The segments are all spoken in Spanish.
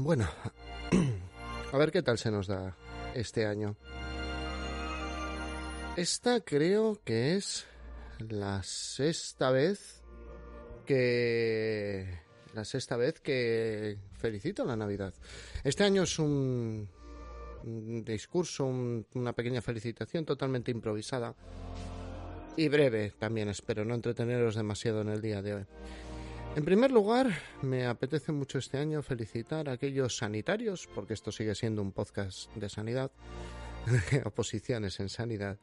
Bueno, a ver qué tal se nos da este año. Esta creo que es la sexta vez que la sexta vez que felicito la Navidad. Este año es un, discurso, una pequeña felicitación totalmente improvisada y breve también, espero no entreteneros demasiado en el día de hoy. En primer lugar, me apetece mucho este año felicitar a aquellos sanitarios, porque esto sigue siendo un podcast de sanidad, oposiciones en sanidad,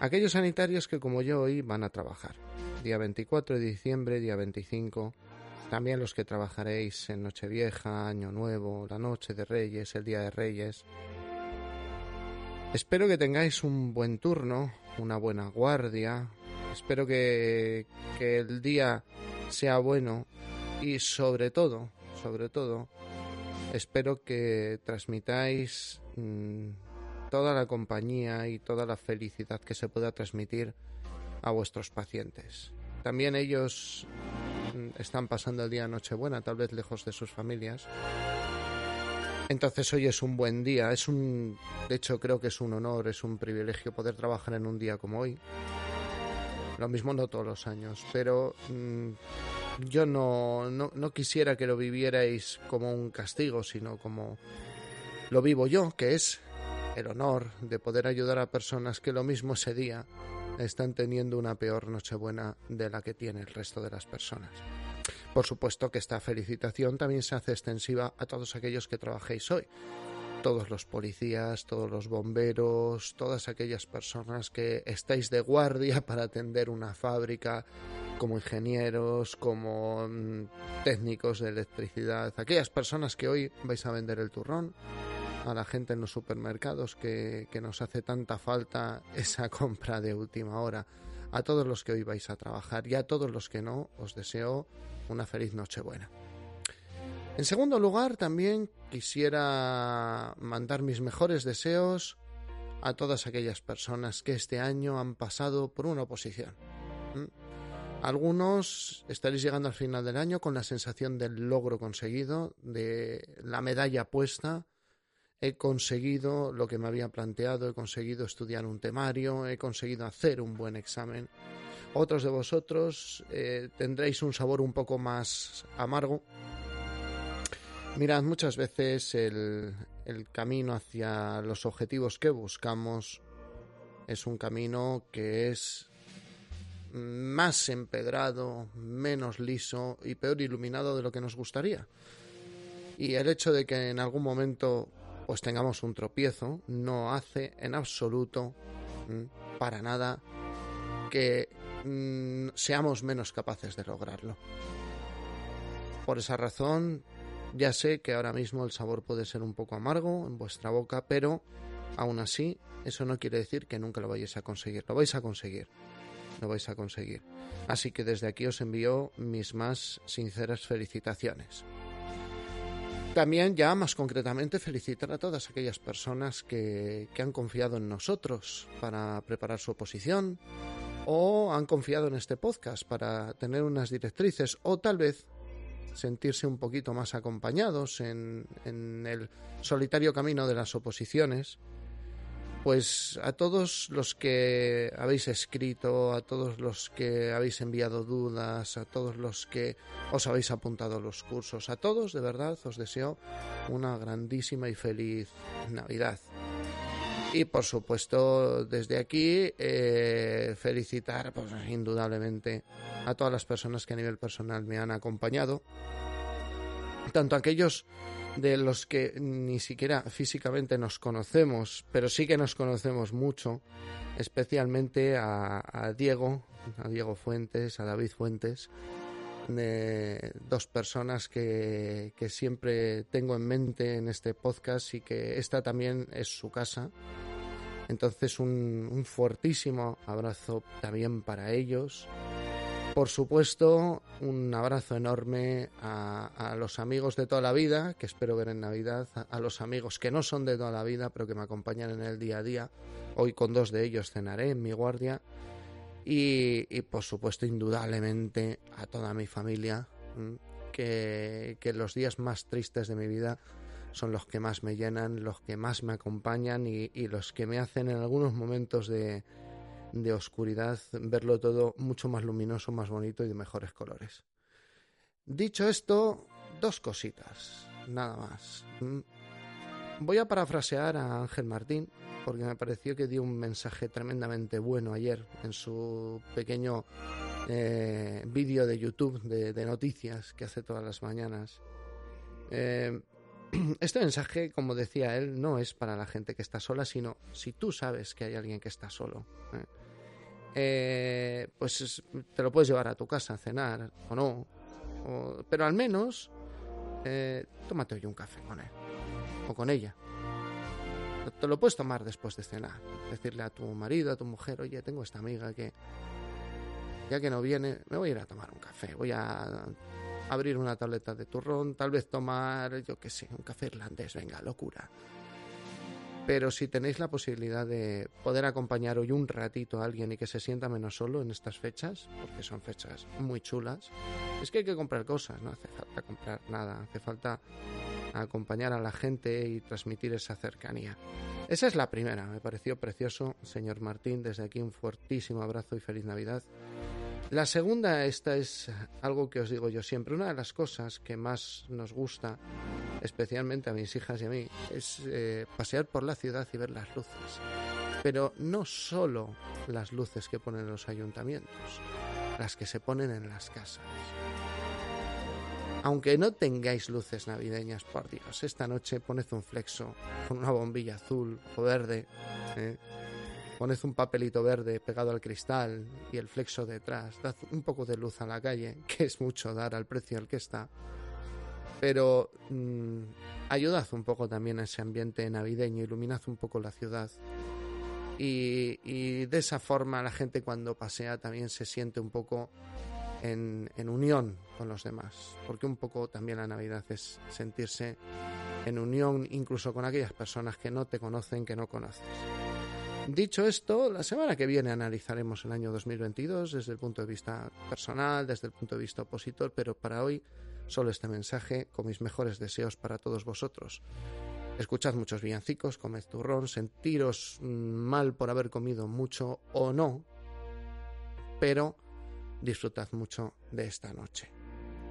aquellos sanitarios que como yo hoy van a trabajar. Día 24 de diciembre, día 25, también los que trabajaréis en Nochevieja, Año Nuevo, la Noche de Reyes, el Día de Reyes. Espero que tengáis un buen turno, una buena guardia. Espero que, que el día sea bueno y sobre todo, sobre todo, espero que transmitáis mm, toda la compañía y toda la felicidad que se pueda transmitir a vuestros pacientes. También ellos están pasando el día Nochebuena, tal vez lejos de sus familias. Entonces hoy es un buen día, es un, de hecho creo que es un honor, es un privilegio poder trabajar en un día como hoy. Lo mismo no todos los años, pero mm, yo no, no, no quisiera que lo vivierais como un castigo, sino como lo vivo yo, que es el honor de poder ayudar a personas que lo mismo ese día están teniendo una peor Nochebuena de la que tiene el resto de las personas. Por supuesto que esta felicitación también se hace extensiva a todos aquellos que trabajéis hoy. Todos los policías, todos los bomberos, todas aquellas personas que estáis de guardia para atender una fábrica, como ingenieros, como mm, técnicos de electricidad, aquellas personas que hoy vais a vender el turrón, a la gente en los supermercados que, que nos hace tanta falta esa compra de última hora. A todos los que hoy vais a trabajar y a todos los que no, os deseo una feliz Nochebuena. En segundo lugar, también quisiera mandar mis mejores deseos a todas aquellas personas que este año han pasado por una oposición. ¿Mm? Algunos estaréis llegando al final del año con la sensación del logro conseguido, de la medalla puesta, he conseguido lo que me había planteado, he conseguido estudiar un temario, he conseguido hacer un buen examen. Otros de vosotros eh, tendréis un sabor un poco más amargo. Mirad, muchas veces el, camino hacia los objetivos que buscamos es un camino que es más empedrado, menos liso y peor iluminado de lo que nos gustaría. Y el hecho de que en algún momento pues tengamos un tropiezo, no hace en absoluto mm, para nada que mm, seamos menos capaces de lograrlo. Por esa razón, ya sé que ahora mismo el sabor puede ser un poco amargo en vuestra boca, pero aún así, eso no quiere decir que nunca lo vayáis a conseguir. Lo vais a conseguir. Lo vais a conseguir. Así que desde aquí os envío mis más sinceras felicitaciones. También ya más concretamente felicitar a todas aquellas personas que, han confiado en nosotros para preparar su oposición o han confiado en este podcast para tener unas directrices o tal vez sentirse un poquito más acompañados en, en el solitario camino de las oposiciones pues a todos los que habéis escrito, a todos los que habéis enviado dudas, a todos los que os habéis apuntado a los cursos, a todos de verdad os deseo una grandísima y feliz Navidad. Y por supuesto, desde aquí, eh, felicitar, pues indudablemente, a todas las personas que a nivel personal me han acompañado, tanto aquellos de los que ni siquiera físicamente nos conocemos, pero sí que nos conocemos mucho, especialmente a, Diego, a Diego Fuentes, a David Fuentes, de dos personas que, que siempre tengo en mente en este podcast y que esta también es su casa. Entonces un, un fuertísimo abrazo también para ellos por supuesto, un abrazo enorme a, los amigos de toda la vida, que espero ver en Navidad, a, los amigos que no son de toda la vida, pero que me acompañan en el día a día. Hoy con dos de ellos cenaré en mi guardia. Y, por supuesto, indudablemente, a toda mi familia, que, que los días más tristes de mi vida son los que más me llenan, los que más me acompañan y, los que me hacen en algunos momentos de, de oscuridad verlo todo mucho más luminoso, más bonito y de mejores colores. Dicho esto, dos cositas, nada más. Voy a parafrasear a Ángel Martín, porque me pareció que dio un mensaje tremendamente bueno ayer en su pequeño eh, vídeo de YouTube de, noticias que hace todas las mañanas. Eh, este mensaje, como decía él, no es para la gente que está sola, sino si tú sabes que hay alguien que está solo. ¿eh? Pues te lo puedes llevar a tu casa a cenar o no. pero al menos tómate hoy un café con él o con ella. Te lo puedes tomar después de cenar. Decirle a tu marido, a tu mujer, oye, tengo esta amiga que ya que no viene, me voy a ir a tomar un café. Voy a abrir una tableta de turrón, tal vez tomar, yo qué sé, un café irlandés, venga, locura. Pero si tenéis la posibilidad de poder acompañar hoy un ratito a alguien y que se sienta menos solo en estas fechas, porque son fechas muy chulas, es que hay que comprar cosas, no hace falta comprar nada, hace falta acompañar a la gente y transmitir esa cercanía. Esa es la primera, me pareció precioso, señor Martín, desde aquí un fuertísimo abrazo y feliz Navidad. La segunda, esta es algo que os digo yo siempre, una de las cosas que más nos gusta, especialmente a mis hijas y a mí, es eh, pasear por la ciudad y ver las luces. Pero no solo las luces que ponen los ayuntamientos, las que se ponen en las casas. Aunque no tengáis luces navideñas, por Dios, esta noche poned un flexo con una bombilla azul o verde. ¿eh? Poned un papelito verde pegado al cristal y el flexo detrás. Dad un poco de luz a la calle, que es mucho dar al precio al que está. Pero mm, ayudad un poco también a ese ambiente navideño, iluminad un poco la ciudad. Y, y, de esa forma la gente cuando pasea también se siente un poco en, en unión con los demás. Porque un poco también la Navidad es sentirse en unión incluso con aquellas personas que no te conocen, que no conoces. Dicho esto, la semana que viene analizaremos el año 2022 desde el punto de vista personal, desde el punto de vista opositor, pero para hoy solo este mensaje con mis mejores deseos para todos vosotros. Escuchad muchos villancicos, comed turrón, sentiros mm, mal por haber comido mucho o no, pero disfrutad mucho de esta noche.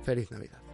Feliz Navidad.